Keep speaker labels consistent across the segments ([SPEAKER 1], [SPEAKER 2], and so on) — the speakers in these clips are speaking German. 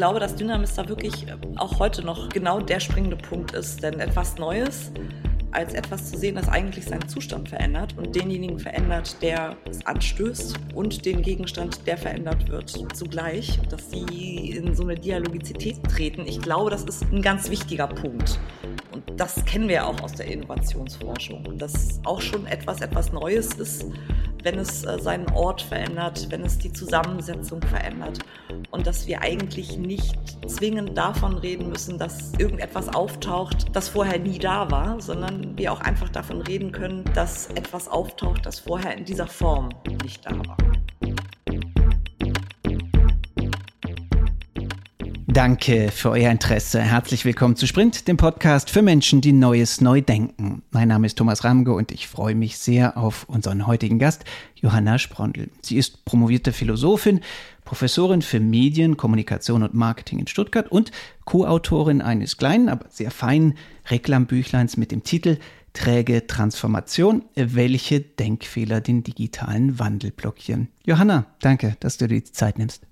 [SPEAKER 1] glaube, dass Dynamis da wirklich äh, auch heute noch genau der springende Punkt ist. Denn etwas Neues als etwas zu sehen, das eigentlich seinen Zustand verändert und denjenigen verändert, der es anstößt und den Gegenstand, der verändert wird, zugleich, dass sie in so eine Dialogizität treten. Ich glaube, das ist ein ganz wichtiger Punkt. Und das kennen wir auch aus der Innovationsforschung, dass auch schon etwas etwas Neues ist, wenn es äh, seinen Ort verändert, wenn es die Zusammensetzung verändert und dass wir eigentlich nicht zwingend davon reden müssen, dass irgendetwas auftaucht, das vorher nie da war, sondern wir auch einfach davon reden können, dass etwas auftaucht, das vorher in dieser Form nicht da war.
[SPEAKER 2] Danke für euer Interesse. Herzlich willkommen zu Sprint, dem Podcast für Menschen, die Neues neu denken. Mein Name ist Thomas Ramge und ich freue mich sehr auf unseren heutigen Gast, Johanna Sprondl. Sie ist promovierte Philosophin, Professorin für Medien, Kommunikation und Marketing in Stuttgart und Co-Autorin eines kleinen, aber sehr feinen Reklambüchleins mit dem Titel Träge Transformation, welche Denkfehler den digitalen Wandel blockieren. Johanna, danke, dass du dir die Zeit nimmst.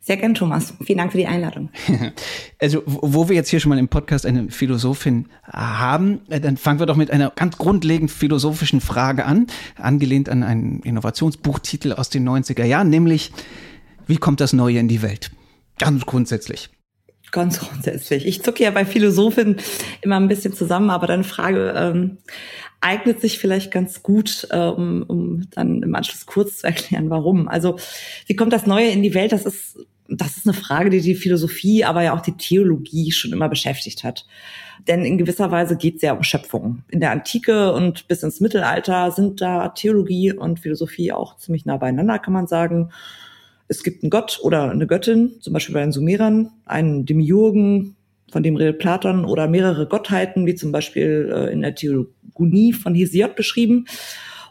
[SPEAKER 1] Sehr gern, Thomas. Vielen Dank für die Einladung.
[SPEAKER 2] Also, wo wir jetzt hier schon mal im Podcast eine Philosophin haben, äh, dann fangen wir doch mit einer ganz grundlegend philosophischen Frage an, angelehnt an einen Innovationsbuchtitel aus den 90er Jahren, nämlich, wie kommt das Neue in die Welt? Ganz grundsätzlich.
[SPEAKER 1] Ganz grundsätzlich. Ich zucke ja bei Philosophen immer ein bisschen zusammen, aber deine Frage ähm, eignet sich vielleicht ganz gut, äh, um, um dann im Anschluss kurz zu erklären, warum. Also wie kommt das Neue in die Welt? Das ist das ist eine Frage, die die Philosophie, aber ja auch die Theologie schon immer beschäftigt hat. Denn in gewisser Weise geht es ja um Schöpfung. In der Antike und bis ins Mittelalter sind da Theologie und Philosophie auch ziemlich nah beieinander, kann man sagen es gibt einen Gott oder eine Göttin, zum Beispiel bei den Sumerern, einen Demiurgen, von dem redet Platon, oder mehrere Gottheiten, wie zum Beispiel äh, in der Theogonie von Hesiod beschrieben,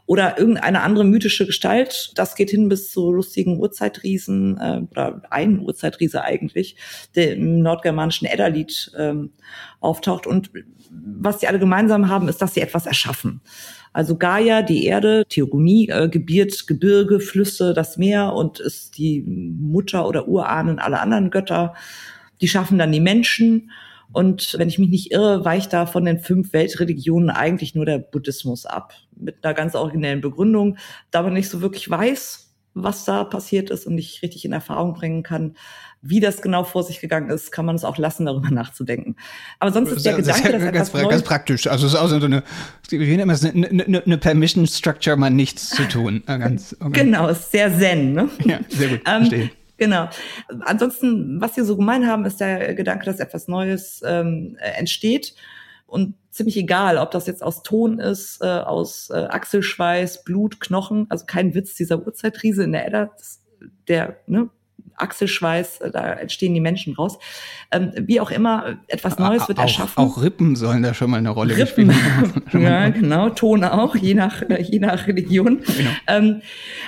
[SPEAKER 1] oder irgendeine andere mythische Gestalt. Das geht hin bis zu lustigen Urzeitriesen, äh, oder ein Urzeitriese eigentlich, der im nordgermanischen Edda-Lied ähm, auftaucht. Und was sie alle gemeinsam haben, ist, dass sie etwas erschaffen. Also Gaia, die Erde, Theogonie, äh, gebiert Gebirge, Flüsse, das Meer und ist die Mutter oder Urahnen aller anderen Götter. Die schaffen dann die Menschen. Und wenn ich mich nicht irre, weicht da von den fünf Weltreligionen eigentlich nur der Buddhismus ab. Mit einer ganz originellen Begründung, da man nicht so wirklich weiß, was da passiert ist und nicht richtig in Erfahrung bringen kann, wie das genau vor sich gegangen ist, kann man es auch lassen, darüber nachzudenken. Aber sonst ist der Gedanke, dass
[SPEAKER 2] ganz, etwas ganz praktisch. Also es ist auch so eine, eine, eine, eine Permission Structure, mal nichts zu tun.
[SPEAKER 1] Ganz, okay. Genau, ist sehr zen. Ne?
[SPEAKER 2] Ja, sehr gut. Ähm, verstehe.
[SPEAKER 1] Genau. Ansonsten, was wir so gemein haben, ist der Gedanke, dass etwas Neues ähm, entsteht und ziemlich egal, ob das jetzt aus Ton ist, äh, aus äh, Achselschweiß, Blut, Knochen, also kein Witz dieser Uhrzeitriese in der Edda, das, der ne, Achselschweiß, äh, da entstehen die Menschen raus. Ähm, wie auch immer, etwas Neues wird
[SPEAKER 2] auch,
[SPEAKER 1] erschaffen.
[SPEAKER 2] Auch Rippen sollen da schon mal eine Rolle
[SPEAKER 1] Rippen. spielen. ja, genau, Ton auch, je nach, äh, je nach Religion. Genau. Ähm,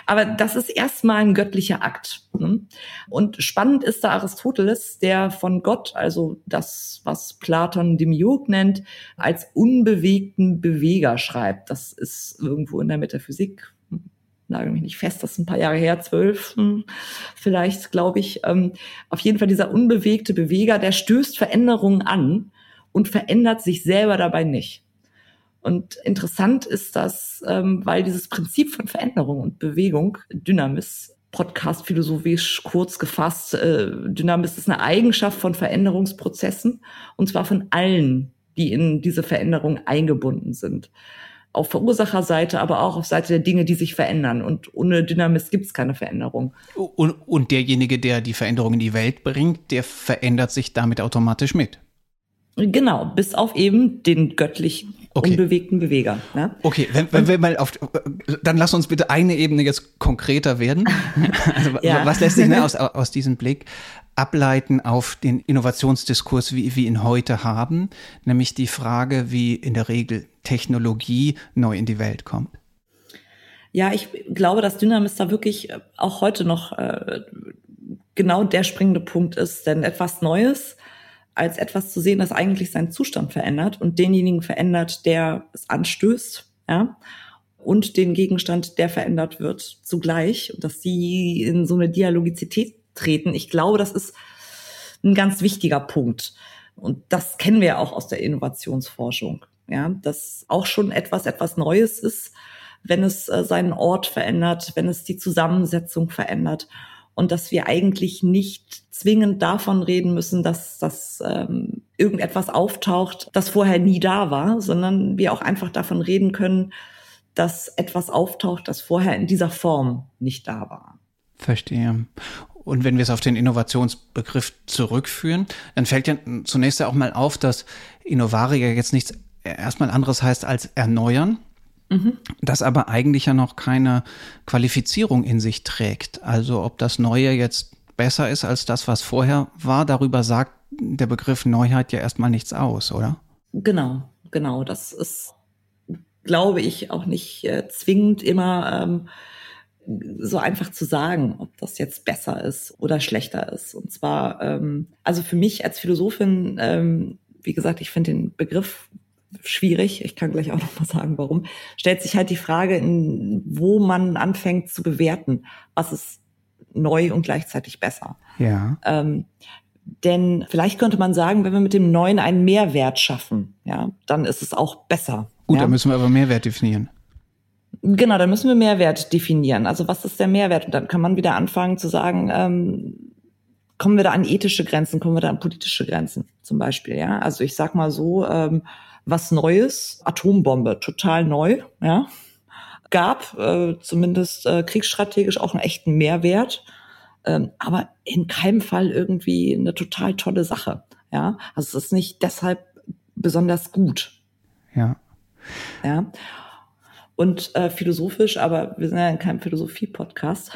[SPEAKER 1] aber das ist erstmal ein göttlicher Akt. Ne? Und spannend ist da Aristoteles, der von Gott, also das, was Platon Demiurg nennt, als unbewegten Beweger schreibt. Das ist irgendwo in der Metaphysik nagel mich nicht fest, das ist ein paar Jahre her, zwölf hm, vielleicht, glaube ich. Ähm, auf jeden Fall dieser unbewegte Beweger, der stößt Veränderungen an und verändert sich selber dabei nicht. Und interessant ist das, ähm, weil dieses Prinzip von Veränderung und Bewegung, Dynamis, Podcast philosophisch kurz gefasst, äh, Dynamis ist eine Eigenschaft von Veränderungsprozessen und zwar von allen, die in diese Veränderung eingebunden sind auf Verursacherseite, aber auch auf Seite der Dinge, die sich verändern. Und ohne Dynamis gibt es keine Veränderung.
[SPEAKER 2] Und, und derjenige, der die Veränderung in die Welt bringt, der verändert sich damit automatisch mit.
[SPEAKER 1] Genau, bis auf eben den göttlichen okay. unbewegten Beweger.
[SPEAKER 2] Ne? Okay, wenn, wenn wir mal auf, dann lass uns bitte eine Ebene jetzt konkreter werden. Also, ja. Was lässt sich ne, aus, aus diesem Blick ableiten auf den Innovationsdiskurs, wie wir ihn heute haben, nämlich die Frage, wie in der Regel Technologie neu in die Welt kommt?
[SPEAKER 1] Ja, ich glaube, dass Dynamis da wirklich äh, auch heute noch äh, genau der springende Punkt ist, denn etwas Neues als etwas zu sehen, das eigentlich seinen Zustand verändert und denjenigen verändert, der es anstößt, ja, und den Gegenstand, der verändert wird, zugleich, und dass sie in so eine Dialogizität treten. Ich glaube, das ist ein ganz wichtiger Punkt. Und das kennen wir auch aus der Innovationsforschung. Ja, dass auch schon etwas, etwas Neues ist, wenn es äh, seinen Ort verändert, wenn es die Zusammensetzung verändert und dass wir eigentlich nicht zwingend davon reden müssen, dass dass ähm, irgendetwas auftaucht, das vorher nie da war, sondern wir auch einfach davon reden können, dass etwas auftaucht, das vorher in dieser Form nicht da war.
[SPEAKER 2] Verstehe. Und wenn wir es auf den Innovationsbegriff zurückführen, dann fällt ja zunächst ja auch mal auf, dass Innovare ja jetzt nichts erstmal anderes heißt als erneuern, mhm. das aber eigentlich ja noch keine Qualifizierung in sich trägt. Also ob das Neue jetzt besser ist als das, was vorher war, darüber sagt der Begriff Neuheit ja erstmal nichts aus, oder?
[SPEAKER 1] Genau, genau. Das ist, glaube ich, auch nicht äh, zwingend immer ähm, so einfach zu sagen, ob das jetzt besser ist oder schlechter ist. Und zwar, ähm, also für mich als Philosophin, ähm, wie gesagt, ich finde den Begriff schwierig. Ich kann gleich auch noch mal sagen, warum. Stellt sich halt die Frage, in, wo man anfängt zu bewerten, was ist neu und gleichzeitig besser.
[SPEAKER 2] Ja.
[SPEAKER 1] Ähm, denn vielleicht könnte man sagen, wenn wir mit dem Neuen einen Mehrwert schaffen, ja, dann ist es auch besser.
[SPEAKER 2] Gut,
[SPEAKER 1] ja?
[SPEAKER 2] dann müssen wir aber Mehrwert definieren.
[SPEAKER 1] Genau, dann müssen wir Mehrwert definieren. Also was ist der Mehrwert? Und dann kann man wieder anfangen zu sagen, ähm, kommen wir da an ethische Grenzen, kommen wir da an politische Grenzen zum Beispiel. Ja, also ich sag mal so, ähm, was Neues, Atombombe, total neu. Ja, gab äh, zumindest äh, kriegsstrategisch auch einen echten Mehrwert, ähm, aber in keinem Fall irgendwie eine total tolle Sache. Ja, also es ist nicht deshalb besonders gut.
[SPEAKER 2] Ja.
[SPEAKER 1] Ja und äh, philosophisch, aber wir sind ja in keinem Philosophie-Podcast.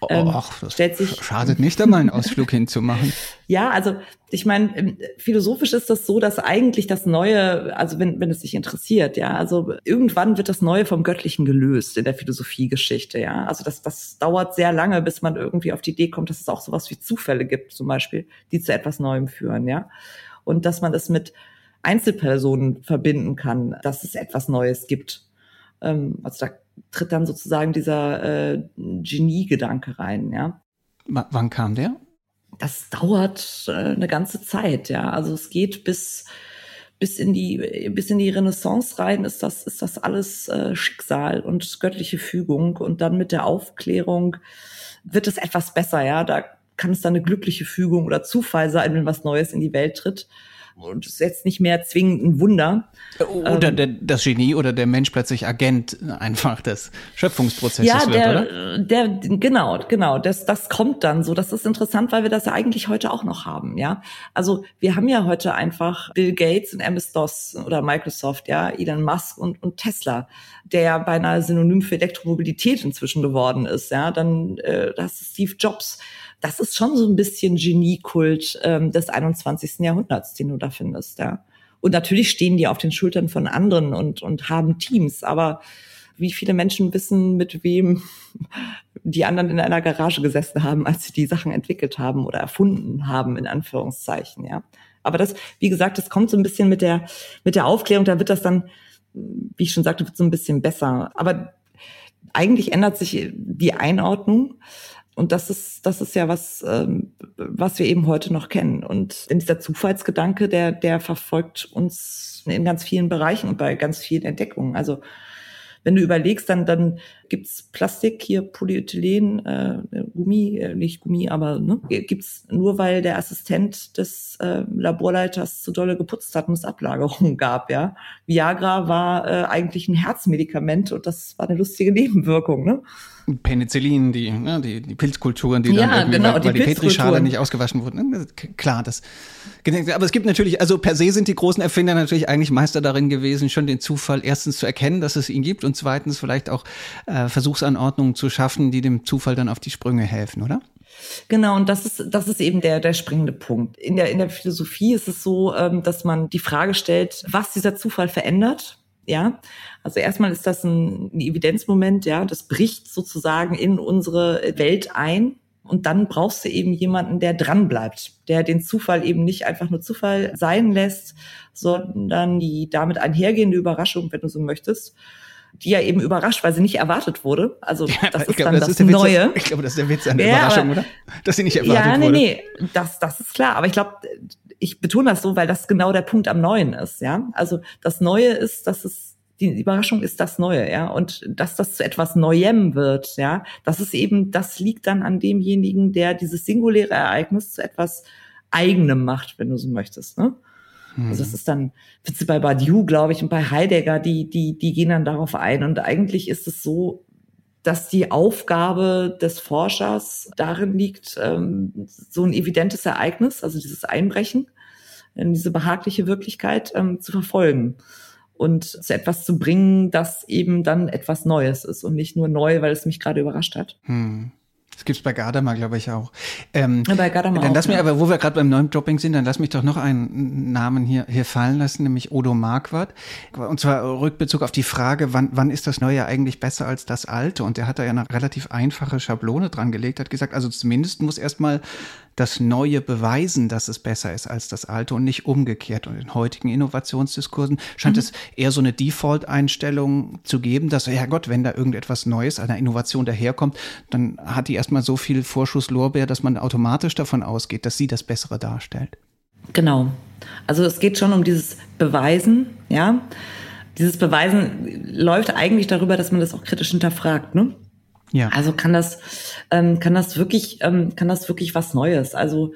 [SPEAKER 2] Oh, ähm, ach, das stellt sich, schadet nicht, da mal einen Ausflug hinzumachen.
[SPEAKER 1] Ja, also ich meine, ähm, philosophisch ist das so, dass eigentlich das Neue, also wenn, wenn es sich interessiert, ja, also irgendwann wird das Neue vom Göttlichen gelöst in der Philosophiegeschichte, ja. Also das, das dauert sehr lange, bis man irgendwie auf die Idee kommt, dass es auch sowas wie Zufälle gibt, zum Beispiel, die zu etwas Neuem führen, ja. Und dass man es mit Einzelpersonen verbinden kann, dass es etwas Neues gibt ähm, also da tritt dann sozusagen dieser äh, Genie-Gedanke rein, ja.
[SPEAKER 2] W wann kam der?
[SPEAKER 1] Das dauert äh, eine ganze Zeit, ja. Also es geht bis bis in die bis in die Renaissance rein ist das ist das alles äh, Schicksal und göttliche Fügung und dann mit der Aufklärung wird es etwas besser, ja. Da kann es dann eine glückliche Fügung oder Zufall sein, wenn was Neues in die Welt tritt und es ist jetzt nicht mehr zwingend ein Wunder.
[SPEAKER 2] Oder ähm, der, das Genie oder der Mensch plötzlich Agent einfach des Schöpfungsprozesses
[SPEAKER 1] ja,
[SPEAKER 2] wird,
[SPEAKER 1] der,
[SPEAKER 2] oder?
[SPEAKER 1] Der, genau, genau. Das, das kommt dann so. Das ist interessant, weil wir das ja eigentlich heute auch noch haben, ja. Also wir haben ja heute einfach Bill Gates und MS-DOS oder Microsoft, ja, Elon Musk und, und Tesla, der ja beinahe Synonym für Elektromobilität inzwischen geworden ist, ja. Dann äh, das ist Steve Jobs das ist schon so ein bisschen Geniekult ähm, des 21. Jahrhunderts, den du da findest, ja. Und natürlich stehen die auf den Schultern von anderen und, und haben Teams, aber wie viele Menschen wissen, mit wem die anderen in einer Garage gesessen haben, als sie die Sachen entwickelt haben oder erfunden haben, in Anführungszeichen, ja. Aber das, wie gesagt, das kommt so ein bisschen mit der, mit der Aufklärung, da wird das dann, wie ich schon sagte, wird so ein bisschen besser. Aber eigentlich ändert sich die Einordnung. Und das ist, das ist ja was, ähm, was wir eben heute noch kennen. Und dieser Zufallsgedanke, der, der verfolgt uns in ganz vielen Bereichen und bei ganz vielen Entdeckungen. Also wenn du überlegst, dann, dann gibt's Plastik, hier Polyethylen, äh, Gummi, äh, nicht Gummi, aber ne, gibt's nur, weil der Assistent des äh, Laborleiters zu dolle geputzt hat und es Ablagerungen gab, ja. Viagra war äh, eigentlich ein Herzmedikament und das war eine lustige Nebenwirkung, ne?
[SPEAKER 2] Penicillin, die, ne, die, die Pilzkulturen, die ja, dann irgendwie, genau, weil, weil die, die Petrischale nicht ausgewaschen wurden. Ne, klar, das. Aber es gibt natürlich, also per se sind die großen Erfinder natürlich eigentlich Meister darin gewesen, schon den Zufall erstens zu erkennen, dass es ihn gibt und zweitens vielleicht auch äh, Versuchsanordnungen zu schaffen, die dem Zufall dann auf die Sprünge helfen, oder?
[SPEAKER 1] Genau, und das ist, das ist eben der, der springende Punkt. In der, in der Philosophie ist es so, ähm, dass man die Frage stellt, was dieser Zufall verändert. Ja, also erstmal ist das ein, ein Evidenzmoment, ja, das bricht sozusagen in unsere Welt ein. Und dann brauchst du eben jemanden, der dran bleibt, der den Zufall eben nicht einfach nur Zufall sein lässt, sondern die damit einhergehende Überraschung, wenn du so möchtest, die ja eben überrascht, weil sie nicht erwartet wurde. Also
[SPEAKER 2] Ja,
[SPEAKER 1] das
[SPEAKER 2] ich
[SPEAKER 1] ist
[SPEAKER 2] glaube,
[SPEAKER 1] dann
[SPEAKER 2] das
[SPEAKER 1] das,
[SPEAKER 2] ist der Witz,
[SPEAKER 1] Neue.
[SPEAKER 2] Ich glaube, das ist der Witz an der
[SPEAKER 1] Ja,
[SPEAKER 2] Überraschung, oder? Dass sie nicht erwartet
[SPEAKER 1] Ja, nee,
[SPEAKER 2] wurde.
[SPEAKER 1] nee, das, das ist klar. Aber ich glaube, ich betone das so, weil das genau der Punkt am Neuen ist, ja. Also das Neue ist, dass es die Überraschung ist das Neue, ja. Und dass das zu etwas Neuem wird, ja. Das ist eben, das liegt dann an demjenigen, der dieses singuläre Ereignis zu etwas Eigenem macht, wenn du so möchtest, ne? Also das ist dann bei Badiou, glaube ich, und bei Heidegger, die, die, die gehen dann darauf ein. Und eigentlich ist es so, dass die Aufgabe des Forschers darin liegt, ähm, so ein evidentes Ereignis, also dieses Einbrechen in diese behagliche Wirklichkeit ähm, zu verfolgen und zu etwas zu bringen, das eben dann etwas Neues ist und nicht nur neu, weil es mich gerade überrascht hat.
[SPEAKER 2] Hm. Das gibt's bei Gadamer, glaube ich, auch. Ähm,
[SPEAKER 1] bei Gadamer
[SPEAKER 2] dann
[SPEAKER 1] auch,
[SPEAKER 2] lass mir
[SPEAKER 1] ja.
[SPEAKER 2] aber, wo wir gerade beim neuen Dropping sind, dann lass mich doch noch einen Namen hier, hier fallen lassen, nämlich Odo Marquardt. Und zwar Rückbezug auf die Frage, wann, wann ist das Neue eigentlich besser als das Alte? Und der hat da ja eine relativ einfache Schablone dran gelegt, hat gesagt, also zumindest muss erstmal das Neue beweisen, dass es besser ist als das Alte und nicht umgekehrt. Und in heutigen Innovationsdiskursen scheint es eher so eine Default-Einstellung zu geben, dass, ja Gott, wenn da irgendetwas Neues, eine Innovation daherkommt, dann hat die erstmal so viel Vorschusslorbeer, dass man automatisch davon ausgeht, dass sie das Bessere darstellt.
[SPEAKER 1] Genau. Also es geht schon um dieses Beweisen, ja. Dieses Beweisen läuft eigentlich darüber, dass man das auch kritisch hinterfragt, ne?
[SPEAKER 2] Ja.
[SPEAKER 1] Also kann das, ähm, kann das wirklich, ähm, kann das wirklich was Neues? Also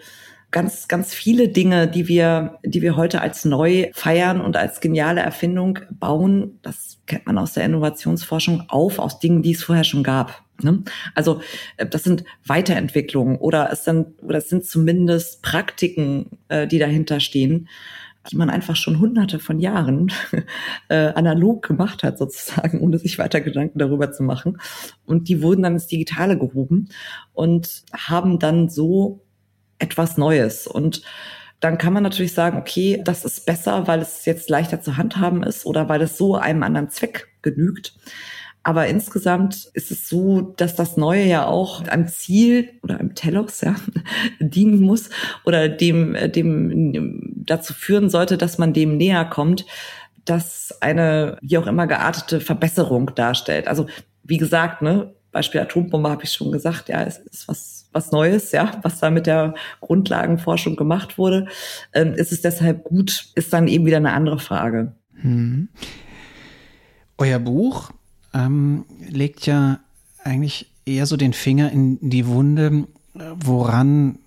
[SPEAKER 1] ganz, ganz viele Dinge, die wir, die wir heute als neu feiern und als geniale Erfindung bauen, das kennt man aus der Innovationsforschung auf, aus Dingen, die es vorher schon gab. Ne? Also äh, das sind Weiterentwicklungen oder es sind, oder es sind zumindest Praktiken, äh, die dahinter stehen, die man einfach schon hunderte von Jahren äh, analog gemacht hat, sozusagen, ohne sich weiter Gedanken darüber zu machen. Und die wurden dann ins Digitale gehoben und haben dann so etwas Neues. Und dann kann man natürlich sagen, okay, das ist besser, weil es jetzt leichter zu handhaben ist oder weil es so einem anderen Zweck genügt. Aber insgesamt ist es so, dass das Neue ja auch einem Ziel oder einem Telos ja, dienen muss oder dem, äh, dem dazu führen sollte, dass man dem näher kommt, dass eine wie auch immer geartete Verbesserung darstellt. Also wie gesagt, ne, Beispiel Atombombe habe ich schon gesagt, ja, es ist was, was Neues, ja, was da mit der Grundlagenforschung gemacht wurde. Ähm, ist es deshalb gut, ist dann eben wieder eine andere Frage.
[SPEAKER 2] Hm. Euer Buch ähm, legt ja eigentlich eher so den Finger in die Wunde, woran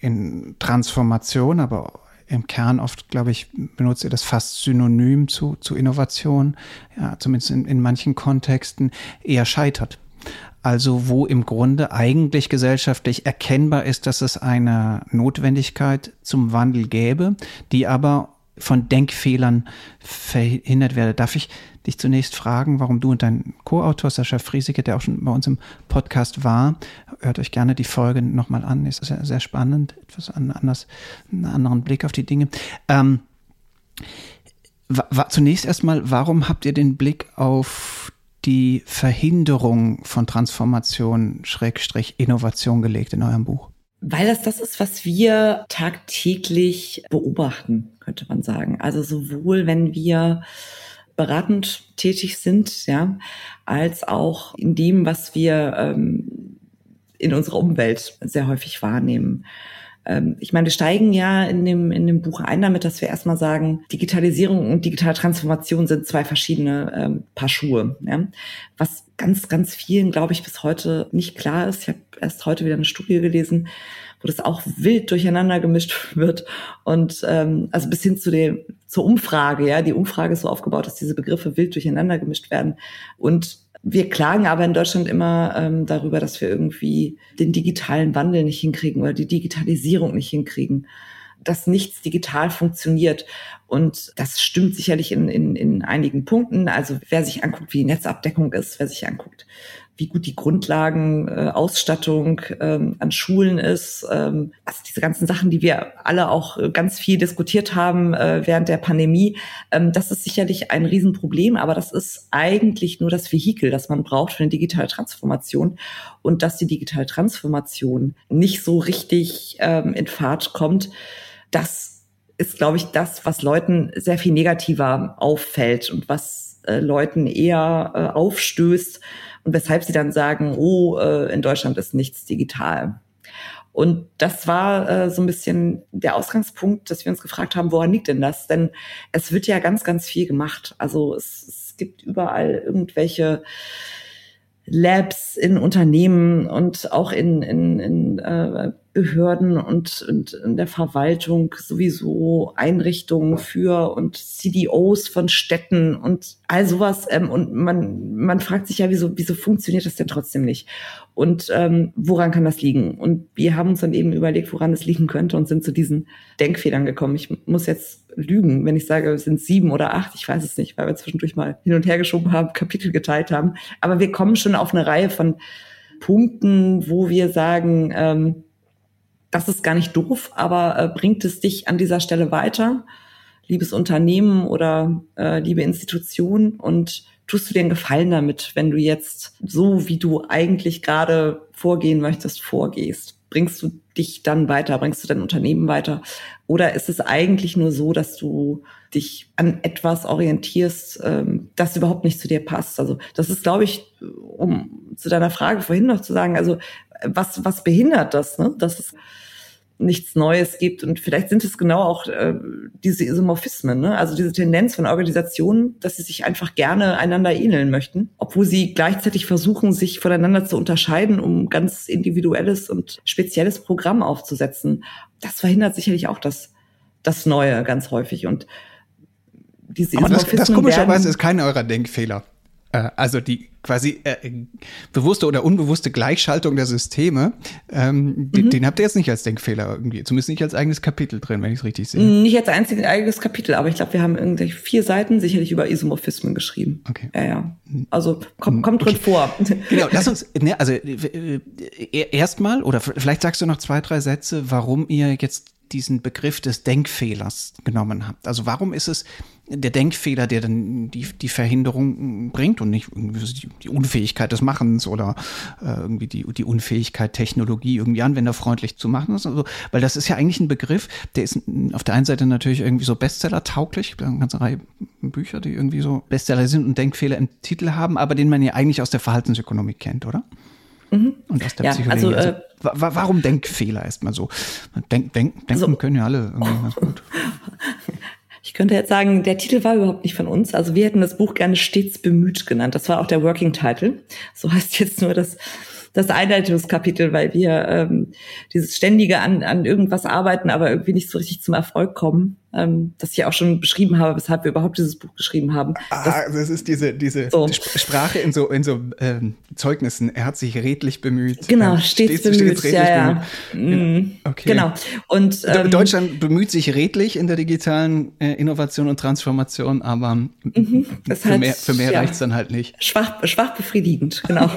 [SPEAKER 2] in Transformation, aber im Kern oft, glaube ich, benutzt ihr das fast synonym zu, zu Innovation, ja, zumindest in, in manchen Kontexten, eher scheitert. Also wo im Grunde eigentlich gesellschaftlich erkennbar ist, dass es eine Notwendigkeit zum Wandel gäbe, die aber von Denkfehlern verhindert werde. Darf ich dich zunächst fragen, warum du und dein Co-Autor Sascha Friesike, der auch schon bei uns im Podcast war, hört euch gerne die Folge nochmal an, ist sehr, sehr spannend, etwas anders, einen anderen Blick auf die Dinge. Ähm, zunächst erstmal, warum habt ihr den Blick auf die Verhinderung von Transformation, Schrägstrich, Innovation gelegt in eurem Buch?
[SPEAKER 1] Weil das das ist, was wir tagtäglich beobachten, könnte man sagen. Also sowohl wenn wir beratend tätig sind, ja, als auch in dem, was wir ähm, in unserer Umwelt sehr häufig wahrnehmen. Ähm, ich meine, wir steigen ja in dem, in dem Buch ein damit, dass wir erstmal sagen, Digitalisierung und digitale Transformation sind zwei verschiedene ähm, Paar Schuhe. Ja? Was ganz, ganz vielen, glaube ich, bis heute nicht klar ist. Ich habe erst heute wieder eine Studie gelesen, wo das auch wild durcheinander gemischt wird. Und ähm, also bis hin zu der zur Umfrage, ja, die Umfrage ist so aufgebaut, dass diese Begriffe wild durcheinander gemischt werden. Und wir klagen aber in Deutschland immer ähm, darüber, dass wir irgendwie den digitalen Wandel nicht hinkriegen oder die Digitalisierung nicht hinkriegen, dass nichts digital funktioniert. Und das stimmt sicherlich in, in, in einigen Punkten. Also wer sich anguckt, wie die Netzabdeckung ist, wer sich anguckt, wie gut die Grundlagen, äh, ähm, an Schulen ist. Ähm, also diese ganzen Sachen, die wir alle auch äh, ganz viel diskutiert haben äh, während der Pandemie, ähm, das ist sicherlich ein Riesenproblem, aber das ist eigentlich nur das Vehikel, das man braucht für eine digitale Transformation. Und dass die digitale Transformation nicht so richtig ähm, in Fahrt kommt, das ist, glaube ich, das, was Leuten sehr viel negativer auffällt und was äh, Leuten eher äh, aufstößt und weshalb sie dann sagen, oh, äh, in Deutschland ist nichts digital. Und das war äh, so ein bisschen der Ausgangspunkt, dass wir uns gefragt haben, woran liegt denn das? Denn es wird ja ganz, ganz viel gemacht. Also es, es gibt überall irgendwelche Labs in Unternehmen und auch in, in, in äh, Behörden und, und in der Verwaltung sowieso Einrichtungen für und CDOs von Städten und all sowas. Ähm, und man, man fragt sich ja, wieso, wieso funktioniert das denn trotzdem nicht? Und ähm, woran kann das liegen? Und wir haben uns dann eben überlegt, woran es liegen könnte und sind zu diesen Denkfehlern gekommen. Ich muss jetzt lügen, wenn ich sage, es sind sieben oder acht, ich weiß es nicht, weil wir zwischendurch mal hin und her geschoben haben, Kapitel geteilt haben. Aber wir kommen schon auf eine Reihe von Punkten, wo wir sagen, ähm, das ist gar nicht doof, aber äh, bringt es dich an dieser Stelle weiter, liebes Unternehmen oder äh, liebe Institution und tust du dir einen Gefallen damit, wenn du jetzt so, wie du eigentlich gerade vorgehen möchtest, vorgehst? Bringst du dich dann weiter? Bringst du dein Unternehmen weiter? Oder ist es eigentlich nur so, dass du dich an etwas orientierst, ähm, das überhaupt nicht zu dir passt? Also das ist, glaube ich, um zu deiner Frage vorhin noch zu sagen, also was, was behindert das? Ne? Das ist nichts Neues gibt. Und vielleicht sind es genau auch äh, diese Isomorphismen, ne? also diese Tendenz von Organisationen, dass sie sich einfach gerne einander ähneln möchten, obwohl sie gleichzeitig versuchen, sich voneinander zu unterscheiden, um ganz individuelles und spezielles Programm aufzusetzen. Das verhindert sicherlich auch das, das Neue ganz häufig. Und
[SPEAKER 2] diese Aber das, das komischerweise ist kein eurer Denkfehler. Äh, also die quasi äh, bewusste oder unbewusste Gleichschaltung der Systeme, ähm, mhm. den, den, habt ihr jetzt nicht als Denkfehler irgendwie, zumindest nicht als eigenes Kapitel drin, wenn ich es richtig sehe.
[SPEAKER 1] Nicht als einziges eigenes Kapitel, aber ich glaube, wir haben irgendwie vier Seiten sicherlich über Isomorphismen geschrieben.
[SPEAKER 2] Okay.
[SPEAKER 1] Ja, ja. Also kommt, kommt okay. drin vor.
[SPEAKER 2] Genau, lass uns, ne, also äh, erstmal, oder vielleicht sagst du noch zwei, drei Sätze, warum ihr jetzt diesen Begriff des Denkfehlers genommen habt. Also warum ist es der Denkfehler, der dann die, die Verhinderung bringt und nicht die, die Unfähigkeit des Machens oder äh, irgendwie die, die Unfähigkeit, Technologie irgendwie anwenderfreundlich zu machen. Also, weil das ist ja eigentlich ein Begriff, der ist auf der einen Seite natürlich irgendwie so Bestseller-tauglich, eine ganze Reihe Bücher, die irgendwie so Bestseller sind und Denkfehler im Titel haben, aber den man ja eigentlich aus der Verhaltensökonomik kennt, oder?
[SPEAKER 1] Mhm. Und aus der ja, Psychologie. Also, äh,
[SPEAKER 2] also, warum Denkfehler erstmal so? Denk, denk, denken also, können ja alle irgendwie ganz gut.
[SPEAKER 1] Ich könnte jetzt sagen, der Titel war überhaupt nicht von uns. Also wir hätten das Buch gerne stets bemüht genannt. Das war auch der Working Title. So heißt jetzt nur das das Einleitungskapitel, weil wir ähm, dieses ständige an, an irgendwas arbeiten, aber irgendwie nicht so richtig zum Erfolg kommen, ähm, das ich auch schon beschrieben habe, weshalb wir überhaupt dieses Buch geschrieben haben.
[SPEAKER 2] Ah, das, das ist diese, diese so. Sprache in so, in so ähm, Zeugnissen. Er hat sich redlich bemüht.
[SPEAKER 1] Genau, stets, stets bemüht. Stets ja, ja. bemüht. Mhm. Okay. Genau. Und
[SPEAKER 2] ähm, Deutschland bemüht sich redlich in der digitalen äh, Innovation und Transformation, aber mhm, für, halt, mehr, für mehr ja, reicht's dann halt nicht.
[SPEAKER 1] Schwach, schwach befriedigend, genau.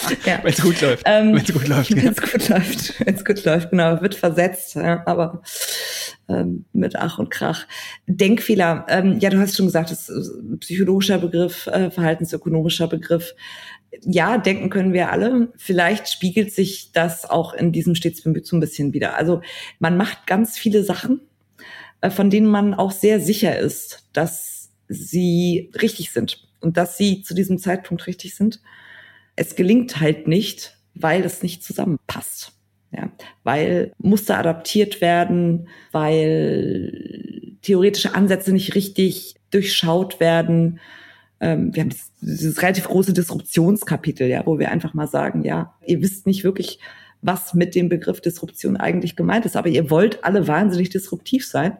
[SPEAKER 2] ja. Wenn es gut läuft. Ähm,
[SPEAKER 1] wenn es gut läuft. Wenn es gut läuft. Wenn es gut läuft, genau. Wird versetzt, ja, aber ähm, mit Ach und Krach. Denkfehler, ähm, ja, du hast schon gesagt, das ist psychologischer Begriff, äh, verhaltensökonomischer Begriff. Ja, denken können wir alle. Vielleicht spiegelt sich das auch in diesem stets bemüht so ein bisschen wieder. Also man macht ganz viele Sachen, äh, von denen man auch sehr sicher ist, dass sie richtig sind und dass sie zu diesem Zeitpunkt richtig sind. Es gelingt halt nicht, weil es nicht zusammenpasst. Ja, weil Muster adaptiert werden, weil theoretische Ansätze nicht richtig durchschaut werden. Ähm, wir haben dieses, dieses relativ große Disruptionskapitel, ja, wo wir einfach mal sagen, ja, ihr wisst nicht wirklich, was mit dem Begriff Disruption eigentlich gemeint ist, aber ihr wollt alle wahnsinnig disruptiv sein,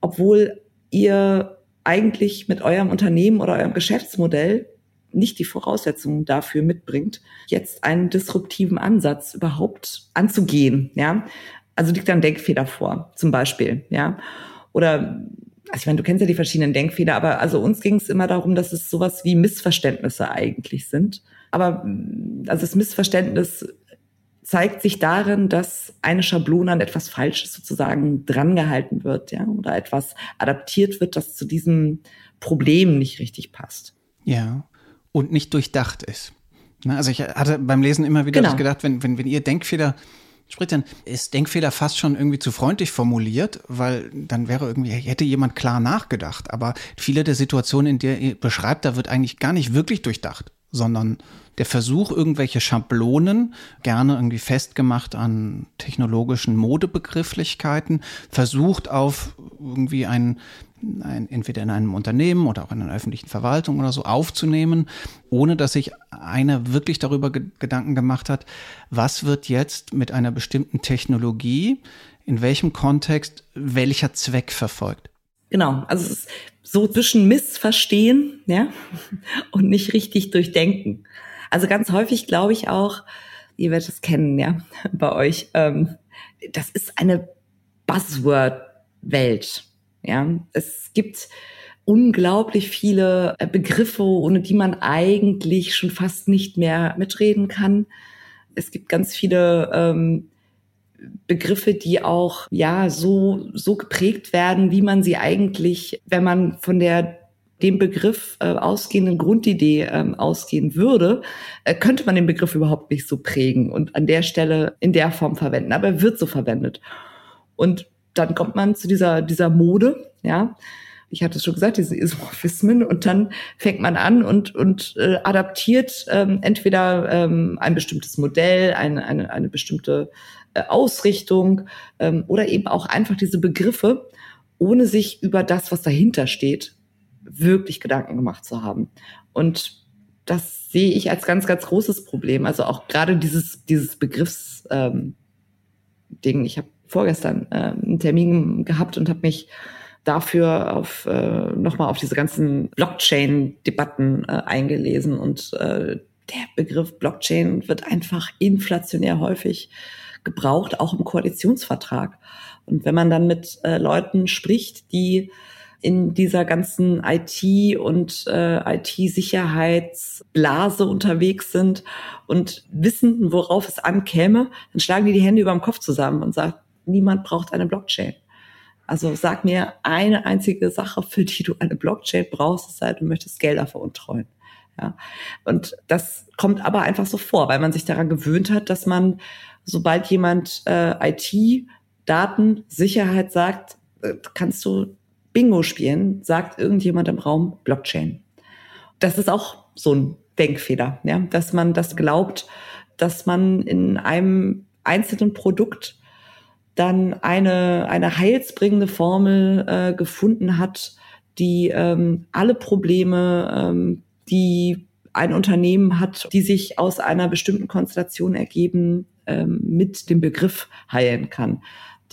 [SPEAKER 1] obwohl ihr eigentlich mit eurem Unternehmen oder eurem Geschäftsmodell nicht die Voraussetzungen dafür mitbringt, jetzt einen disruptiven Ansatz überhaupt anzugehen, ja. Also liegt da ein Denkfehler vor, zum Beispiel, ja. Oder, also ich meine, du kennst ja die verschiedenen Denkfehler, aber also uns ging es immer darum, dass es sowas wie Missverständnisse eigentlich sind. Aber also das Missverständnis zeigt sich darin, dass eine Schablone an etwas Falsches sozusagen drangehalten wird, ja, oder etwas adaptiert wird, das zu diesem Problem nicht richtig passt.
[SPEAKER 2] Ja und nicht durchdacht ist. Also ich hatte beim Lesen immer wieder genau. gedacht, wenn, wenn, wenn ihr Denkfehler Spritzern, ist Denkfehler fast schon irgendwie zu freundlich formuliert, weil dann wäre irgendwie, hätte jemand klar nachgedacht. Aber viele der Situationen, in der ihr beschreibt, da wird eigentlich gar nicht wirklich durchdacht, sondern der Versuch, irgendwelche Schablonen, gerne irgendwie festgemacht an technologischen Modebegrifflichkeiten, versucht auf irgendwie ein ein, entweder in einem Unternehmen oder auch in einer öffentlichen Verwaltung oder so aufzunehmen, ohne dass sich einer wirklich darüber ge Gedanken gemacht hat, was wird jetzt mit einer bestimmten Technologie, in welchem Kontext, welcher Zweck verfolgt.
[SPEAKER 1] Genau, also es ist so zwischen Missverstehen ja, und nicht richtig durchdenken. Also ganz häufig glaube ich auch, ihr werdet es kennen, ja, bei euch, ähm, das ist eine Buzzword-Welt. Ja, es gibt unglaublich viele äh, Begriffe, ohne die man eigentlich schon fast nicht mehr mitreden kann. Es gibt ganz viele ähm, Begriffe, die auch ja so so geprägt werden, wie man sie eigentlich, wenn man von der dem Begriff äh, ausgehenden Grundidee ähm, ausgehen würde, äh, könnte man den Begriff überhaupt nicht so prägen und an der Stelle in der Form verwenden. Aber er wird so verwendet. Und dann kommt man zu dieser, dieser Mode, ja. Ich hatte es schon gesagt, diese Isomorphismen und dann fängt man an und, und äh, adaptiert ähm, entweder ähm, ein bestimmtes Modell, eine, eine, eine bestimmte äh, Ausrichtung ähm, oder eben auch einfach diese Begriffe, ohne sich über das, was dahinter steht, wirklich Gedanken gemacht zu haben. Und das sehe ich als ganz, ganz großes Problem. Also auch gerade dieses, dieses Begriffs ähm, Ding. Ich habe vorgestern äh, einen Termin gehabt und habe mich dafür auf äh, nochmal auf diese ganzen Blockchain-Debatten äh, eingelesen und äh, der Begriff Blockchain wird einfach inflationär häufig gebraucht, auch im Koalitionsvertrag. Und wenn man dann mit äh, Leuten spricht, die in dieser ganzen IT- und äh, IT-Sicherheitsblase unterwegs sind und wissen, worauf es ankäme, dann schlagen die die Hände über dem Kopf zusammen und sagen, niemand braucht eine Blockchain. Also sag mir eine einzige Sache, für die du eine Blockchain brauchst, es sei du möchtest Gelder veruntreuen. Ja. Und das kommt aber einfach so vor, weil man sich daran gewöhnt hat, dass man, sobald jemand äh, IT, Daten, Sicherheit sagt, äh, kannst du Bingo spielen, sagt irgendjemand im Raum Blockchain. Das ist auch so ein Denkfehler, ja, dass man das glaubt, dass man in einem einzelnen Produkt dann eine, eine heilsbringende Formel äh, gefunden hat, die ähm, alle Probleme, ähm, die ein Unternehmen hat, die sich aus einer bestimmten Konstellation ergeben, ähm, mit dem Begriff heilen kann.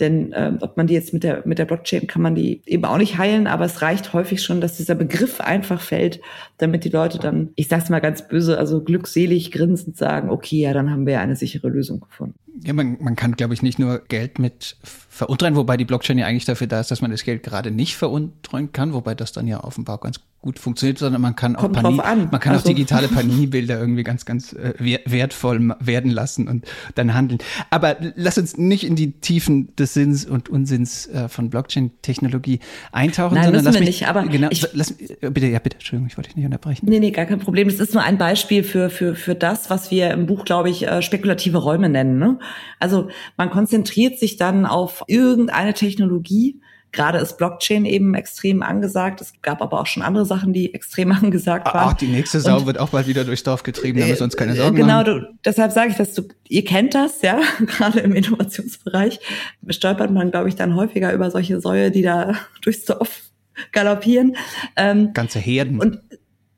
[SPEAKER 1] Denn äh, ob man die jetzt mit der, mit der Blockchain kann man die eben auch nicht heilen, aber es reicht häufig schon, dass dieser Begriff einfach fällt, damit die Leute dann, ich sag's mal ganz böse, also glückselig grinsend sagen, okay, ja, dann haben wir eine sichere Lösung gefunden.
[SPEAKER 2] Ja, man, man kann, glaube ich, nicht nur Geld mit veruntreuen, wobei die Blockchain ja eigentlich dafür da ist, dass man das Geld gerade nicht veruntreuen kann, wobei das dann ja offenbar ganz gut funktioniert, sondern man kann auch Panini,
[SPEAKER 1] man
[SPEAKER 2] kann also. auch digitale Panini-Bilder irgendwie ganz, ganz äh, wertvoll werden lassen und dann handeln. Aber lass uns nicht in die Tiefen des Sinns und Unsinns äh, von Blockchain-Technologie eintauchen,
[SPEAKER 1] Nein,
[SPEAKER 2] sondern
[SPEAKER 1] lass
[SPEAKER 2] wir
[SPEAKER 1] nicht, aber
[SPEAKER 2] genau,
[SPEAKER 1] ich,
[SPEAKER 2] lass, bitte, ja, bitte, Entschuldigung, ich wollte dich nicht unterbrechen.
[SPEAKER 1] Nee, nee, gar kein Problem. Das ist nur ein Beispiel für, für, für das, was wir im Buch, glaube ich, äh, spekulative Räume nennen. Ne? Also man konzentriert sich dann auf irgendeine Technologie, Gerade ist Blockchain eben extrem angesagt. Es gab aber auch schon andere Sachen, die extrem angesagt waren.
[SPEAKER 2] Ach, die nächste Sau und, wird auch bald wieder durchs Dorf getrieben, da müssen wir uns keine Sorgen
[SPEAKER 1] genau,
[SPEAKER 2] machen.
[SPEAKER 1] Genau, deshalb sage ich, dass du, ihr kennt das, ja, gerade im Innovationsbereich stolpert man, glaube ich, dann häufiger über solche Säue, die da durchs Dorf galoppieren.
[SPEAKER 2] Ähm, Ganze Herden.
[SPEAKER 1] Und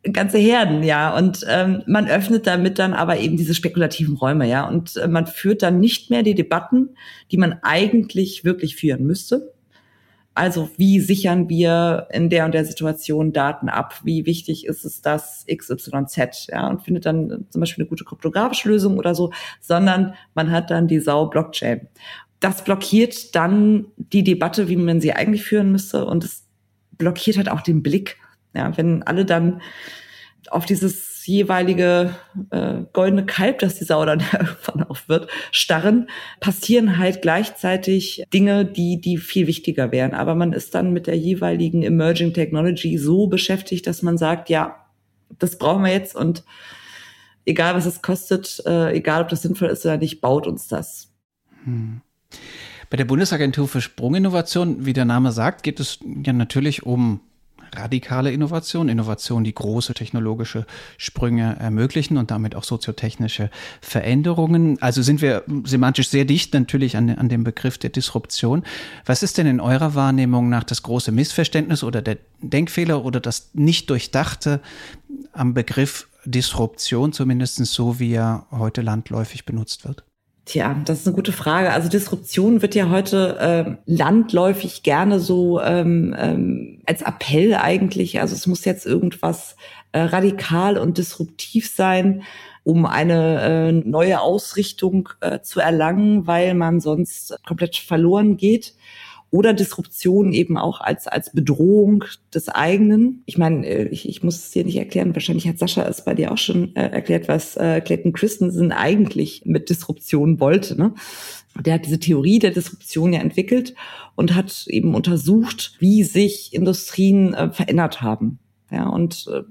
[SPEAKER 1] ganze Herden, ja. Und ähm, man öffnet damit dann aber eben diese spekulativen Räume, ja. Und äh, man führt dann nicht mehr die Debatten, die man eigentlich wirklich führen müsste. Also wie sichern wir in der und der Situation Daten ab? Wie wichtig ist es, dass XYZ, ja, und findet dann zum Beispiel eine gute kryptografische Lösung oder so, sondern man hat dann die Sau Blockchain. Das blockiert dann die Debatte, wie man sie eigentlich führen müsste und es blockiert halt auch den Blick. Ja, wenn alle dann auf dieses jeweilige äh, goldene Kalb, das die Sau dann irgendwann auch wird, starren, passieren halt gleichzeitig Dinge, die, die viel wichtiger wären. Aber man ist dann mit der jeweiligen Emerging Technology so beschäftigt, dass man sagt, ja, das brauchen wir jetzt und egal was es kostet, äh, egal ob das sinnvoll ist oder nicht, baut uns das.
[SPEAKER 2] Hm. Bei der Bundesagentur für Sprunginnovation, wie der Name sagt, geht es ja natürlich um radikale Innovation, Innovation, die große technologische Sprünge ermöglichen und damit auch soziotechnische Veränderungen. Also sind wir semantisch sehr dicht natürlich an, an dem Begriff der Disruption. Was ist denn in eurer Wahrnehmung nach das große Missverständnis oder der Denkfehler oder das nicht durchdachte am Begriff Disruption, zumindest so wie er heute landläufig benutzt wird?
[SPEAKER 1] Tja, das ist eine gute Frage. Also Disruption wird ja heute äh, landläufig gerne so ähm, ähm, als Appell eigentlich. Also es muss jetzt irgendwas äh, radikal und disruptiv sein, um eine äh, neue Ausrichtung äh, zu erlangen, weil man sonst komplett verloren geht oder Disruption eben auch als, als Bedrohung des eigenen. Ich meine, äh, ich, ich muss es dir nicht erklären, wahrscheinlich hat Sascha es bei dir auch schon äh, erklärt, was äh, Clayton Christensen eigentlich mit Disruption wollte. Ne? Der hat diese Theorie der Disruption ja entwickelt und hat eben untersucht, wie sich Industrien äh, verändert haben. Ja, und äh,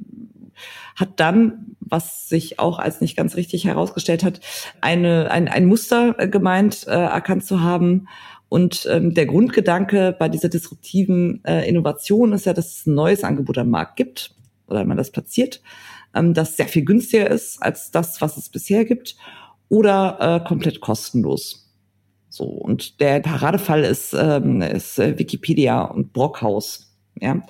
[SPEAKER 1] hat dann, was sich auch als nicht ganz richtig herausgestellt hat, eine, ein, ein Muster gemeint, äh, erkannt zu haben, und ähm, der Grundgedanke bei dieser disruptiven äh, Innovation ist ja, dass es ein neues Angebot am Markt gibt oder man das platziert, ähm, das sehr viel günstiger ist als das, was es bisher gibt oder äh, komplett kostenlos. So und der Paradefall ist, ähm, ist äh, Wikipedia und Brockhaus. Ja,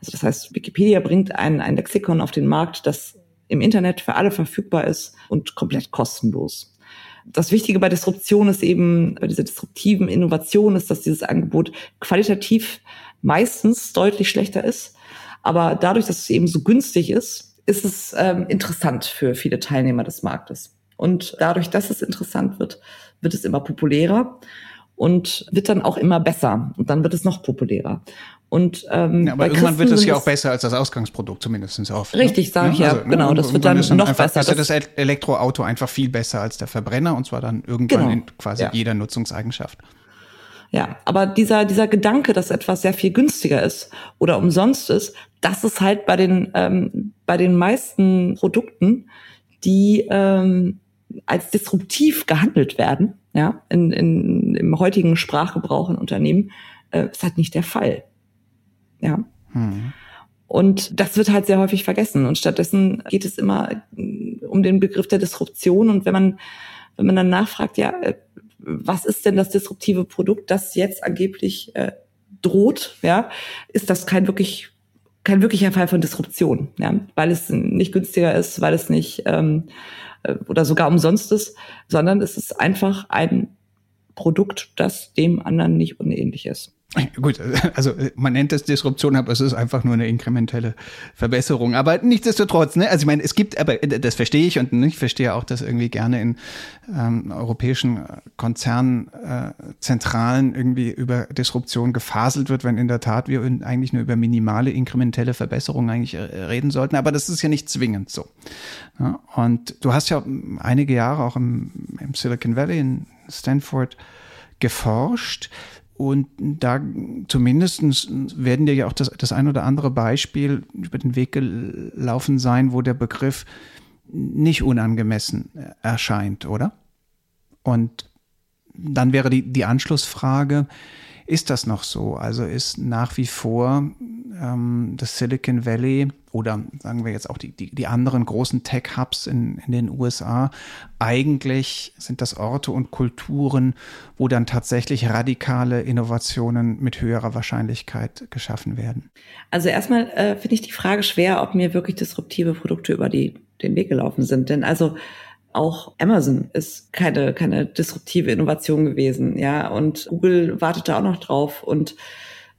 [SPEAKER 1] also das heißt, Wikipedia bringt ein, ein Lexikon auf den Markt, das im Internet für alle verfügbar ist und komplett kostenlos das Wichtige bei Disruption ist eben, bei dieser disruptiven Innovation ist, dass dieses Angebot qualitativ meistens deutlich schlechter ist. Aber dadurch, dass es eben so günstig ist, ist es ähm, interessant für viele Teilnehmer des Marktes. Und dadurch, dass es interessant wird, wird es immer populärer und wird dann auch immer besser. Und dann wird es noch populärer. Und
[SPEAKER 2] ähm, ja, aber irgendwann wird es ja auch besser als das Ausgangsprodukt, zumindest oft.
[SPEAKER 1] Ne? Richtig, ne? sage ich ja, also, genau. Das wird dann, dann noch besser.
[SPEAKER 2] Ist das Elektroauto einfach viel besser als der Verbrenner und zwar dann irgendwann genau. in quasi ja. jeder Nutzungseigenschaft.
[SPEAKER 1] Ja, aber dieser, dieser Gedanke, dass etwas sehr viel günstiger ist oder umsonst ist, das ist halt bei den, ähm, bei den meisten Produkten, die ähm, als disruptiv gehandelt werden, ja, in, in, im heutigen Sprachgebrauch in Unternehmen, äh, ist halt nicht der Fall. Ja. Hm. Und das wird halt sehr häufig vergessen. Und stattdessen geht es immer äh, um den Begriff der Disruption. Und wenn man, wenn man dann nachfragt, ja, äh, was ist denn das disruptive Produkt, das jetzt angeblich äh, droht, ja, ist das kein wirklich kein wirklicher Fall von Disruption, ja, weil es nicht günstiger ist, weil es nicht ähm, äh, oder sogar umsonst ist, sondern es ist einfach ein Produkt, das dem anderen nicht unähnlich ist.
[SPEAKER 2] Gut, also man nennt es Disruption, aber es ist einfach nur eine inkrementelle Verbesserung. Aber nichtsdestotrotz, ne? Also ich meine, es gibt, aber das verstehe ich und ich verstehe auch, dass irgendwie gerne in ähm, europäischen Konzernzentralen äh, irgendwie über Disruption gefaselt wird, wenn in der Tat wir eigentlich nur über minimale inkrementelle Verbesserungen eigentlich äh, reden sollten. Aber das ist ja nicht zwingend so. Ja? Und du hast ja einige Jahre auch im, im Silicon Valley in Stanford geforscht. Und da zumindest werden dir ja auch das, das ein oder andere Beispiel über den Weg gelaufen sein, wo der Begriff nicht unangemessen erscheint, oder? Und dann wäre die, die Anschlussfrage, ist das noch so? Also ist nach wie vor ähm, das Silicon Valley oder sagen wir jetzt auch die, die, die anderen großen Tech-Hubs in, in den USA, eigentlich sind das Orte und Kulturen, wo dann tatsächlich radikale Innovationen mit höherer Wahrscheinlichkeit geschaffen werden.
[SPEAKER 1] Also erstmal äh, finde ich die Frage schwer, ob mir wirklich disruptive Produkte über die, den Weg gelaufen sind. Denn also auch Amazon ist keine, keine disruptive Innovation gewesen, ja. Und Google wartet da auch noch drauf. Und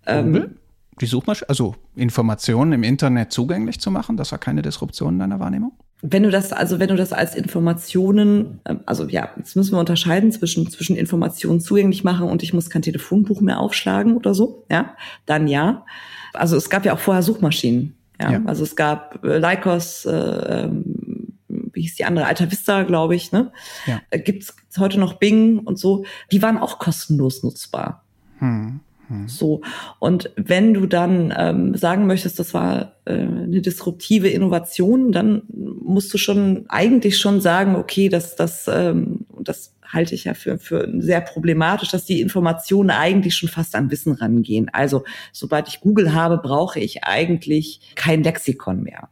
[SPEAKER 2] ähm, Google? die Suchmaschine, also Informationen im Internet zugänglich zu machen, das war keine Disruption in deiner Wahrnehmung?
[SPEAKER 1] Wenn du das, also wenn du das als Informationen, ähm, also ja, jetzt müssen wir unterscheiden zwischen, zwischen Informationen zugänglich machen und ich muss kein Telefonbuch mehr aufschlagen oder so, ja, dann ja. Also es gab ja auch vorher Suchmaschinen, ja. ja. Also es gab äh, Lycos, äh, ähm, wie hieß die andere, Alta Vista, glaube ich, ne? Ja. Äh, Gibt es heute noch Bing und so. Die waren auch kostenlos nutzbar. Hm. Mhm. So. Und wenn du dann ähm, sagen möchtest, das war äh, eine disruptive Innovation, dann musst du schon eigentlich schon sagen, okay, dass das, ähm, das halte ich ja für, für sehr problematisch, dass die Informationen eigentlich schon fast an Wissen rangehen. Also sobald ich Google habe, brauche ich eigentlich kein Lexikon mehr.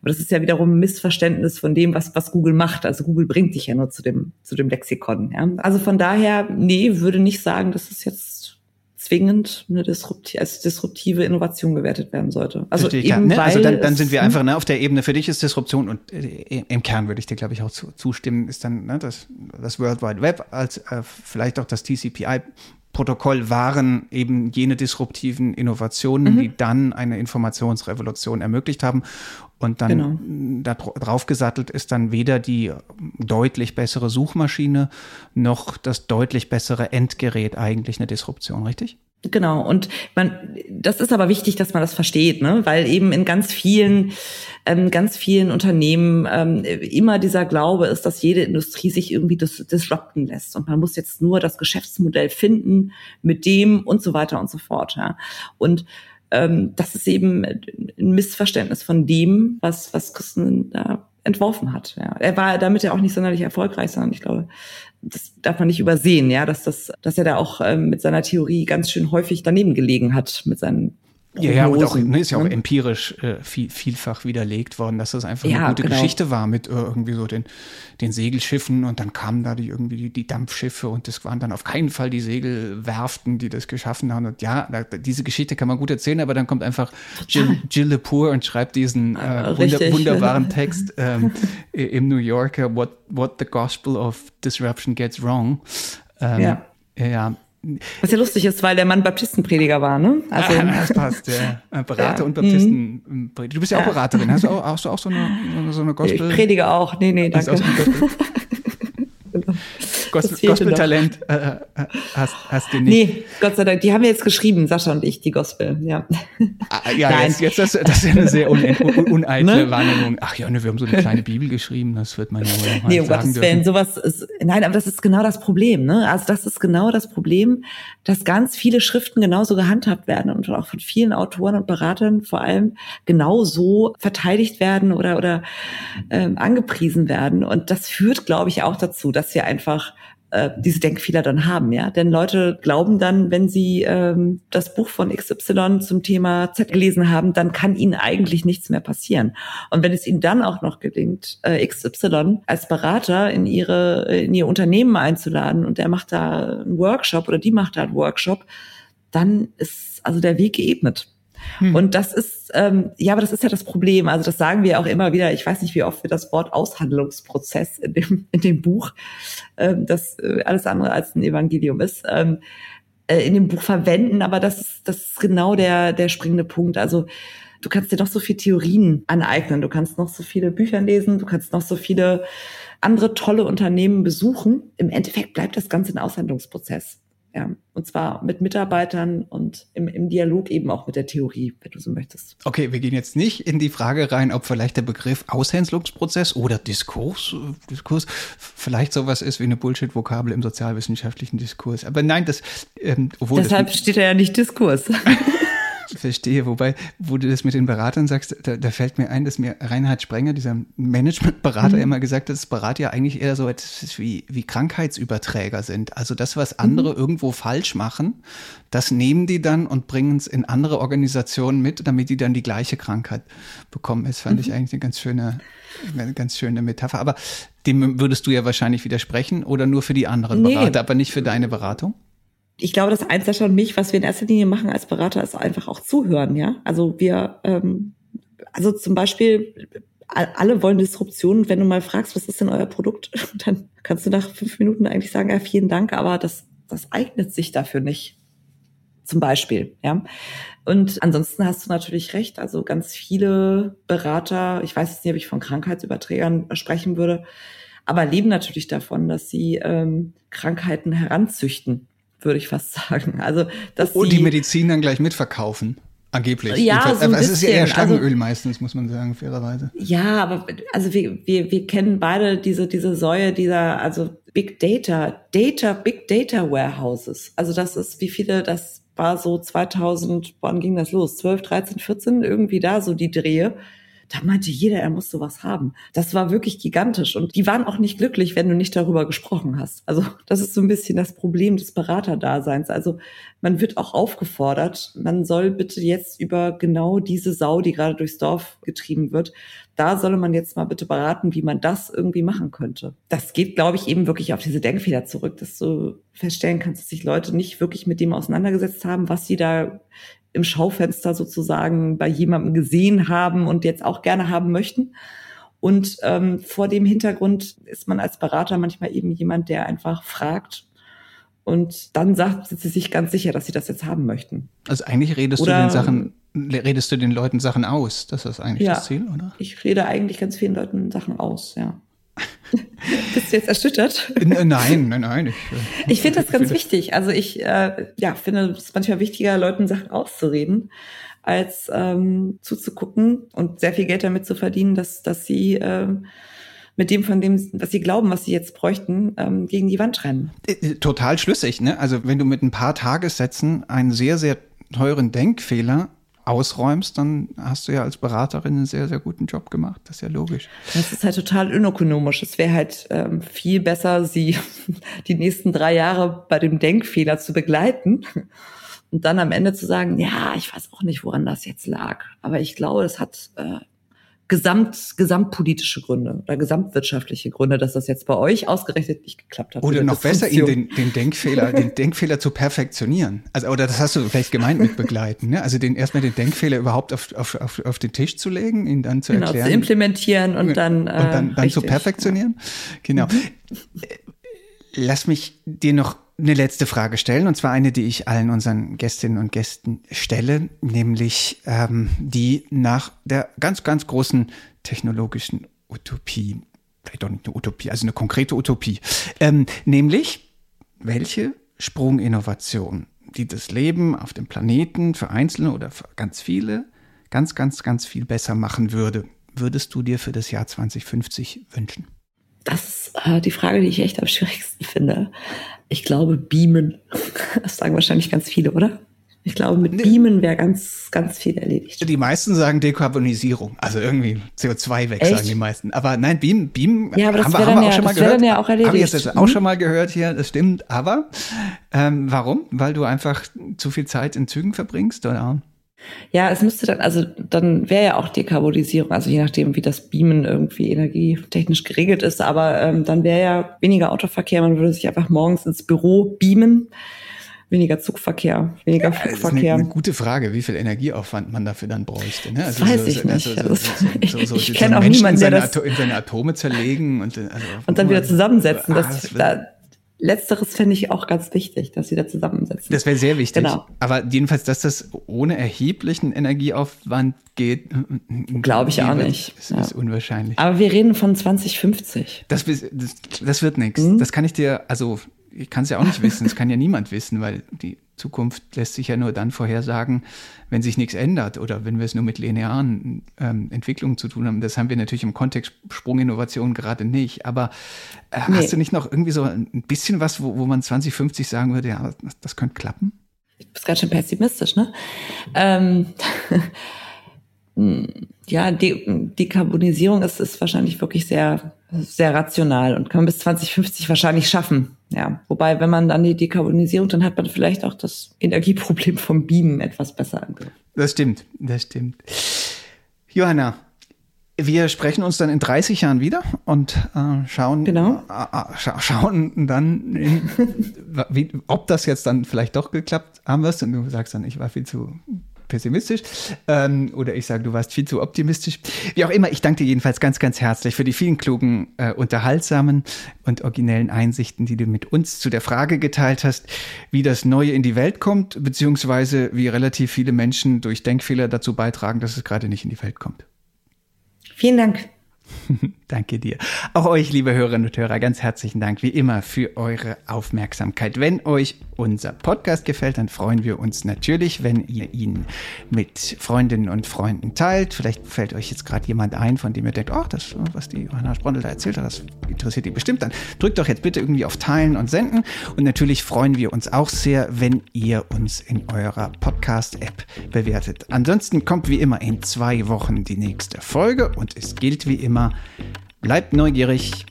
[SPEAKER 1] Aber das ist ja wiederum ein Missverständnis von dem, was, was Google macht. Also Google bringt dich ja nur zu dem, zu dem Lexikon. Ja? Also von daher, nee, würde nicht sagen, dass es jetzt zwingend eine disruptive, als disruptive Innovation gewertet werden sollte.
[SPEAKER 2] Also, eben, ja, ne? also dann, dann sind wir einfach ne, auf der Ebene, für dich ist Disruption und äh, im Kern würde ich dir, glaube ich, auch zu, zustimmen, ist dann ne, das, das World Wide Web als äh, vielleicht auch das TCPI Protokoll waren eben jene disruptiven Innovationen, mhm. die dann eine Informationsrevolution ermöglicht haben. Und dann genau. da drauf gesattelt ist dann weder die deutlich bessere Suchmaschine noch das deutlich bessere Endgerät eigentlich eine Disruption, richtig?
[SPEAKER 1] Genau, und man, das ist aber wichtig, dass man das versteht, ne? weil eben in ganz vielen, ähm, ganz vielen Unternehmen ähm, immer dieser Glaube ist, dass jede Industrie sich irgendwie dis disrupten lässt und man muss jetzt nur das Geschäftsmodell finden mit dem und so weiter und so fort. Ja? Und ähm, das ist eben ein Missverständnis von dem, was, was Christen da entworfen hat. Ja. Er war damit ja auch nicht sonderlich erfolgreich, sondern ich glaube, das darf man nicht übersehen, ja, dass das, dass er da auch ähm, mit seiner Theorie ganz schön häufig daneben gelegen hat mit seinen
[SPEAKER 2] ja, ja, und auch, ne, ist ja auch ne? empirisch äh, viel, vielfach widerlegt worden, dass das einfach ja, eine gute genau. Geschichte war mit äh, irgendwie so den, den Segelschiffen und dann kamen da die, irgendwie die, die Dampfschiffe und das waren dann auf keinen Fall die Segelwerften, die das geschaffen haben. Und ja, da, diese Geschichte kann man gut erzählen, aber dann kommt einfach Jill, Jill Lepore und schreibt diesen äh, wunder, wunderbaren Text ähm, im New Yorker, what, what the Gospel of Disruption Gets Wrong. Ähm, ja. ja,
[SPEAKER 1] was ja lustig ist, weil der Mann Baptistenprediger war, ne?
[SPEAKER 2] Also, ah, das passt, ja. Äh, Berater ja. und. Mhm. Du bist ja auch Beraterin. Hast du auch, hast du auch so eine, so eine Gospel?
[SPEAKER 1] Ich predige auch. Nee, nee, danke.
[SPEAKER 2] Gospel-Talent äh, äh, hast, hast du nicht.
[SPEAKER 1] Nee, Gott sei Dank. Die haben wir jetzt geschrieben, Sascha und ich, die Gospel, ja.
[SPEAKER 2] Ah, ja, Nein. jetzt, jetzt das, das ist eine sehr un, un, uneitle ne? Wahrnehmung. Ach ja, ne, wir haben so eine kleine Bibel geschrieben, das wird man ja wohl
[SPEAKER 1] mal Nee, um Gottes Willen, sowas ist, nein, aber das ist genau das Problem, ne? Also das ist genau das Problem, dass ganz viele Schriften genauso gehandhabt werden und auch von vielen Autoren und Beratern vor allem genauso verteidigt werden oder, oder ähm, angepriesen werden. Und das führt, glaube ich, auch dazu, dass wir einfach äh, diese Denkfehler dann haben, ja. Denn Leute glauben dann, wenn sie ähm, das Buch von XY zum Thema Z gelesen haben, dann kann ihnen eigentlich nichts mehr passieren. Und wenn es ihnen dann auch noch gelingt, äh, XY als Berater in ihre in ihr Unternehmen einzuladen und der macht da einen Workshop oder die macht da einen Workshop, dann ist also der Weg geebnet. Hm. Und das ist, ähm, ja, aber das ist ja das Problem. Also das sagen wir auch immer wieder. Ich weiß nicht, wie oft wir das Wort Aushandlungsprozess in dem, in dem Buch, ähm, das äh, alles andere als ein Evangelium ist, ähm, äh, in dem Buch verwenden. Aber das ist, das ist genau der, der springende Punkt. Also du kannst dir noch so viele Theorien aneignen. Du kannst noch so viele Bücher lesen. Du kannst noch so viele andere tolle Unternehmen besuchen. Im Endeffekt bleibt das Ganze ein Aushandlungsprozess. Ja, und zwar mit Mitarbeitern und im, im Dialog eben auch mit der Theorie, wenn du so möchtest.
[SPEAKER 2] Okay, wir gehen jetzt nicht in die Frage rein, ob vielleicht der Begriff Aushänslungsprozess oder Diskurs, Diskurs vielleicht sowas ist wie eine Bullshit-Vokabel im sozialwissenschaftlichen Diskurs. Aber nein, das,
[SPEAKER 1] ähm, obwohl Deshalb das, steht er ja nicht Diskurs.
[SPEAKER 2] Verstehe, wobei, wo du das mit den Beratern sagst, da, da fällt mir ein, dass mir Reinhard Sprenger, dieser Managementberater, mhm. immer gesagt hat, dass Berater ja eigentlich eher so etwas wie, wie Krankheitsüberträger sind. Also das, was andere mhm. irgendwo falsch machen, das nehmen die dann und bringen es in andere Organisationen mit, damit die dann die gleiche Krankheit bekommen. Das fand mhm. ich eigentlich eine ganz schöne, eine ganz schöne Metapher. Aber dem würdest du ja wahrscheinlich widersprechen oder nur für die anderen nee. Berater, aber nicht für deine Beratung?
[SPEAKER 1] Ich glaube, das eins Sascha und mich, was wir in erster Linie machen als Berater, ist einfach auch zuhören, ja. Also wir, ähm, also zum Beispiel, alle wollen Disruption. Wenn du mal fragst, was ist denn euer Produkt, dann kannst du nach fünf Minuten eigentlich sagen, ja, vielen Dank, aber das, das eignet sich dafür nicht. Zum Beispiel, ja. Und ansonsten hast du natürlich recht. Also ganz viele Berater, ich weiß jetzt nicht, ob ich von Krankheitsüberträgern sprechen würde, aber leben natürlich davon, dass sie ähm, Krankheiten heranzüchten würde ich fast sagen. Also, dass
[SPEAKER 2] Und die Medizin dann gleich mitverkaufen. Angeblich. Ja, so es ist ja eher Schlangenöl also, meistens, muss man sagen, fairerweise.
[SPEAKER 1] Ja, aber also wir, wir, wir kennen beide diese, diese Säue dieser, also Big Data, Data, Big Data Warehouses. Also das ist, wie viele das war so 2000, wann ging das los? 12, 13, 14, irgendwie da so die Drehe. Da meinte jeder, er muss sowas haben. Das war wirklich gigantisch. Und die waren auch nicht glücklich, wenn du nicht darüber gesprochen hast. Also das ist so ein bisschen das Problem des Beraterdaseins. Also man wird auch aufgefordert, man soll bitte jetzt über genau diese Sau, die gerade durchs Dorf getrieben wird, da solle man jetzt mal bitte beraten, wie man das irgendwie machen könnte. Das geht, glaube ich, eben wirklich auf diese Denkfehler zurück, dass du feststellen kannst, dass sich Leute nicht wirklich mit dem auseinandergesetzt haben, was sie da im Schaufenster sozusagen bei jemandem gesehen haben und jetzt auch gerne haben möchten. Und ähm, vor dem Hintergrund ist man als Berater manchmal eben jemand, der einfach fragt und dann sagt, sind sie sich ganz sicher, dass sie das jetzt haben möchten.
[SPEAKER 2] Also eigentlich redest
[SPEAKER 1] Oder,
[SPEAKER 2] du den Sachen, redest du den Leuten Sachen aus. Das ist eigentlich
[SPEAKER 1] ja,
[SPEAKER 2] das Ziel, oder?
[SPEAKER 1] Ich rede eigentlich ganz vielen Leuten Sachen aus, ja. Bist du jetzt erschüttert?
[SPEAKER 2] Nein, nein, nein. Ich,
[SPEAKER 1] äh, ich finde das ganz wichtig. Also ich äh, ja, finde es manchmal wichtiger, Leuten Sachen auszureden, als ähm, zuzugucken und sehr viel Geld damit zu verdienen, dass, dass sie äh, mit dem, von dem, was sie glauben, was sie jetzt bräuchten, ähm, gegen die Wand rennen.
[SPEAKER 2] Äh, äh, total schlüssig, ne? Also wenn du mit ein paar Tagessätzen einen sehr, sehr teuren Denkfehler ausräumst, dann hast du ja als Beraterin einen sehr, sehr guten Job gemacht. Das ist ja logisch.
[SPEAKER 1] Das ist halt total unökonomisch. Es wäre halt ähm, viel besser, sie die nächsten drei Jahre bei dem Denkfehler zu begleiten und dann am Ende zu sagen, ja, ich weiß auch nicht, woran das jetzt lag, aber ich glaube, es hat äh, gesamt, gesamtpolitische Gründe oder gesamtwirtschaftliche Gründe, dass das jetzt bei euch ausgerechnet nicht geklappt hat.
[SPEAKER 2] Oder noch besser, ihn den, den Denkfehler, den Denkfehler zu perfektionieren. Also, oder das hast du vielleicht gemeint mit begleiten, ne? Also den erstmal den Denkfehler überhaupt auf, auf, auf, auf den Tisch zu legen, ihn dann zu genau, erklären.
[SPEAKER 1] Zu implementieren und dann,
[SPEAKER 2] äh, und dann, dann zu perfektionieren. Genau. Mhm. Lass mich dir noch eine letzte Frage stellen, und zwar eine, die ich allen unseren Gästinnen und Gästen stelle, nämlich ähm, die nach der ganz, ganz großen technologischen Utopie, vielleicht auch nicht eine Utopie, also eine konkrete Utopie, ähm, nämlich welche Sprunginnovation, die das Leben auf dem Planeten für Einzelne oder für ganz viele ganz, ganz, ganz viel besser machen würde, würdest du dir für das Jahr 2050 wünschen?
[SPEAKER 1] Das ist äh, die Frage, die ich echt am schwierigsten finde. Ich glaube, Beamen. Das sagen wahrscheinlich ganz viele, oder? Ich glaube, mit Beamen wäre ganz, ganz viel erledigt.
[SPEAKER 2] Die meisten sagen Dekarbonisierung. Also irgendwie CO2 weg, Echt? sagen die meisten. Aber nein, Beam, Beam ja, aber das haben, wir, haben wir ja, auch schon mal gehört. Dann ja auch erledigt. Habe ich jetzt auch schon mal gehört hier, das stimmt. Aber ähm, warum? Weil du einfach zu viel Zeit in Zügen verbringst, oder?
[SPEAKER 1] Ja, es müsste dann, also dann wäre ja auch Dekarbonisierung, also je nachdem, wie das Beamen irgendwie energietechnisch geregelt ist, aber ähm, dann wäre ja weniger Autoverkehr, man würde sich einfach morgens ins Büro beamen, weniger Zugverkehr, weniger ja, Flugverkehr. Das ist
[SPEAKER 2] eine, eine, gute Frage, wie viel Energieaufwand man dafür dann bräuchte. Ne?
[SPEAKER 1] Also weiß so, ich nicht. Also, so, so, ich kenne auch niemanden, der das
[SPEAKER 2] in seine Atome zerlegen und,
[SPEAKER 1] also, und dann wieder zusammensetzen. Ah, das, das da, Letzteres fände ich auch ganz wichtig, dass sie da zusammensetzen.
[SPEAKER 2] Das wäre sehr wichtig. Genau. Aber jedenfalls, dass das ohne erheblichen Energieaufwand geht,
[SPEAKER 1] glaube ich auch nicht.
[SPEAKER 2] Das ja. ist unwahrscheinlich.
[SPEAKER 1] Aber wir reden von 2050.
[SPEAKER 2] Das, das, das wird nichts. Mhm. Das kann ich dir, also ich kann es ja auch nicht wissen, das kann ja niemand wissen, weil die Zukunft lässt sich ja nur dann vorhersagen, wenn sich nichts ändert oder wenn wir es nur mit linearen ähm, Entwicklungen zu tun haben. Das haben wir natürlich im Kontext Sprunginnovation gerade nicht. Aber äh, nee. hast du nicht noch irgendwie so ein bisschen was, wo, wo man 2050 sagen würde, ja, das, das könnte klappen?
[SPEAKER 1] Ich bin ganz schön pessimistisch, ne? Ähm, ja, De Dekarbonisierung ist, ist wahrscheinlich wirklich sehr, sehr rational und kann man bis 2050 wahrscheinlich schaffen. Ja, wobei, wenn man dann die Dekarbonisierung, dann hat man vielleicht auch das Energieproblem vom Beamen etwas besser angehört.
[SPEAKER 2] Das stimmt, das stimmt. Johanna, wir sprechen uns dann in 30 Jahren wieder und äh, schauen,
[SPEAKER 1] genau.
[SPEAKER 2] äh, äh scha schauen dann, in, wie, ob das jetzt dann vielleicht doch geklappt haben wirst. Und du sagst dann, ich war viel zu pessimistisch. Ähm, oder ich sage, du warst viel zu optimistisch. Wie auch immer, ich danke dir jedenfalls ganz, ganz herzlich für die vielen klugen, äh, unterhaltsamen und originellen Einsichten, die du mit uns zu der Frage geteilt hast, wie das Neue in die Welt kommt, beziehungsweise wie relativ viele Menschen durch Denkfehler dazu beitragen, dass es gerade nicht in die Welt kommt.
[SPEAKER 1] Vielen Dank.
[SPEAKER 2] Danke dir. Auch euch, liebe Hörerinnen und Hörer, ganz herzlichen Dank wie immer für eure Aufmerksamkeit. Wenn euch unser Podcast gefällt, dann freuen wir uns natürlich, wenn ihr ihn mit Freundinnen und Freunden teilt. Vielleicht fällt euch jetzt gerade jemand ein, von dem ihr denkt, oh, das, was die Johanna Sprondel da erzählt hat, das interessiert die bestimmt. Dann drückt doch jetzt bitte irgendwie auf Teilen und Senden. Und natürlich freuen wir uns auch sehr, wenn ihr uns in eurer Podcast-App bewertet. Ansonsten kommt wie immer in zwei Wochen die nächste Folge und es gilt wie immer, Bleibt neugierig.